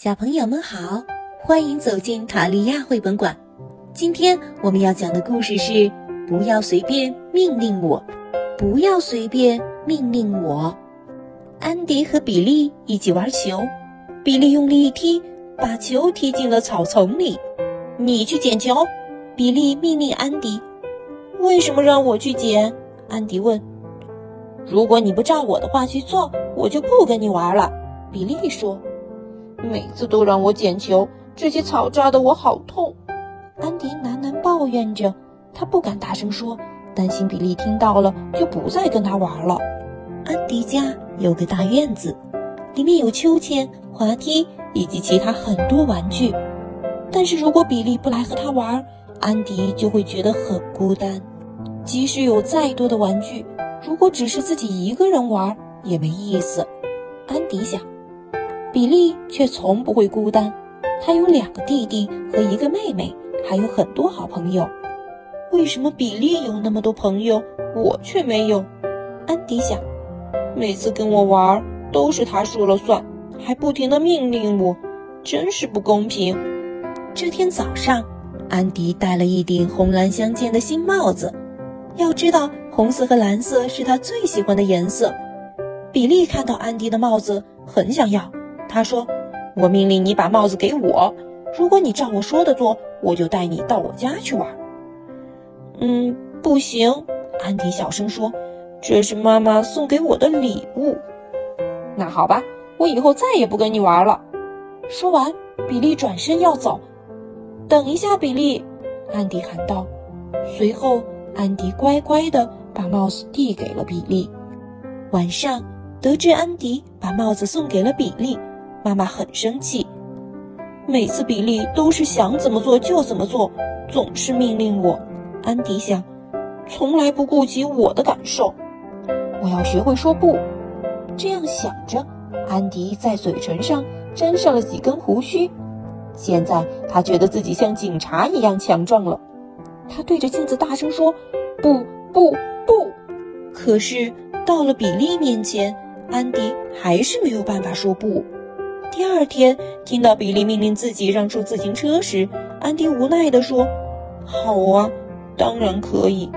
小朋友们好，欢迎走进塔利亚绘本馆。今天我们要讲的故事是：不要随便命令我，不要随便命令我。安迪和比利一起玩球，比利用力一踢，把球踢进了草丛里。你去捡球，比利命令安迪。为什么让我去捡？安迪问。如果你不照我的话去做，我就不跟你玩了。比利说。每次都让我捡球，这些草扎的我好痛。安迪喃喃抱怨着，他不敢大声说，担心比利听到了就不再跟他玩了。安迪家有个大院子，里面有秋千、滑梯以及其他很多玩具。但是如果比利不来和他玩，安迪就会觉得很孤单。即使有再多的玩具，如果只是自己一个人玩也没意思。安迪想。比利却从不会孤单，他有两个弟弟和一个妹妹，还有很多好朋友。为什么比利有那么多朋友，我却没有？安迪想，每次跟我玩都是他说了算，还不停地命令我，真是不公平。这天早上，安迪戴了一顶红蓝相间的新帽子。要知道，红色和蓝色是他最喜欢的颜色。比利看到安迪的帽子，很想要。他说：“我命令你把帽子给我，如果你照我说的做，我就带你到我家去玩。”嗯，不行，安迪小声说：“这是妈妈送给我的礼物。”那好吧，我以后再也不跟你玩了。说完，比利转身要走。等一下，比利，安迪喊道。随后，安迪乖乖地把帽子递给了比利。晚上，得知安迪把帽子送给了比利。妈妈很生气，每次比利都是想怎么做就怎么做，总是命令我。安迪想，从来不顾及我的感受。我要学会说不。这样想着，安迪在嘴唇上粘上了几根胡须。现在他觉得自己像警察一样强壮了。他对着镜子大声说：“不不不！”可是到了比利面前，安迪还是没有办法说不。第二天，听到比利命令自己让出自行车时，安迪无奈地说：“好啊，当然可以。”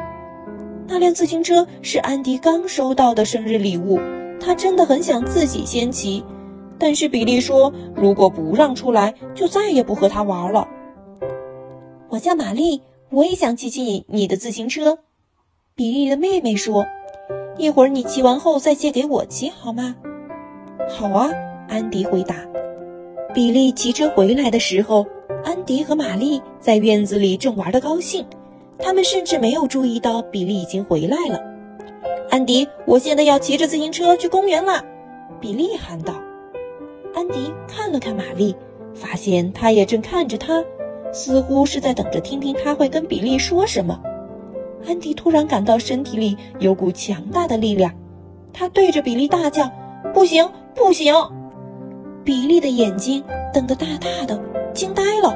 那辆自行车是安迪刚收到的生日礼物，他真的很想自己先骑。但是比利说：“如果不让出来，就再也不和他玩了。”我叫玛丽，我也想骑骑你你的自行车。”比利的妹妹说：“一会儿你骑完后再借给我骑好吗？”“好啊。”安迪回答。比利骑车回来的时候，安迪和玛丽在院子里正玩得高兴，他们甚至没有注意到比利已经回来了。安迪，我现在要骑着自行车去公园了，比利喊道。安迪看了看玛丽，发现她也正看着他，似乎是在等着听听他会跟比利说什么。安迪突然感到身体里有股强大的力量，他对着比利大叫：“不行，不行！”比利的眼睛瞪得大大的，惊呆了。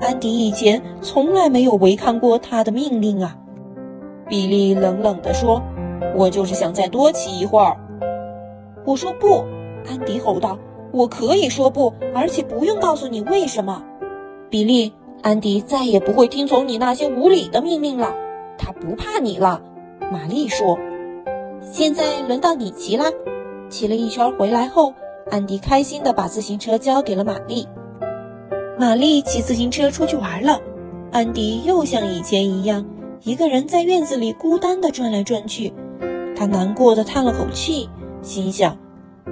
安迪以前从来没有违抗过他的命令啊！比利冷冷地说：“我就是想再多骑一会儿。”我说不，安迪吼道：“我可以说不，而且不用告诉你为什么。”比利，安迪再也不会听从你那些无理的命令了。他不怕你了，玛丽说：“现在轮到你骑啦。”骑了一圈回来后。安迪开心地把自行车交给了玛丽。玛丽骑自行车出去玩了。安迪又像以前一样，一个人在院子里孤单地转来转去。他难过的叹了口气，心想：“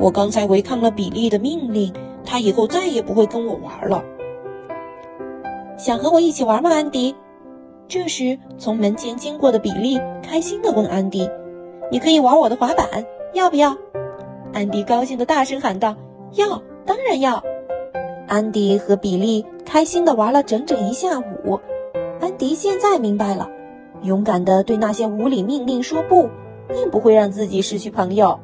我刚才违抗了比利的命令，他以后再也不会跟我玩了。”想和我一起玩吗，安迪？这时，从门前经过的比利开心地问安迪：“你可以玩我的滑板，要不要？”安迪高兴的大声喊道：“要，当然要！”安迪和比利开心的玩了整整一下午。安迪现在明白了，勇敢的对那些无理命令说不，并不会让自己失去朋友。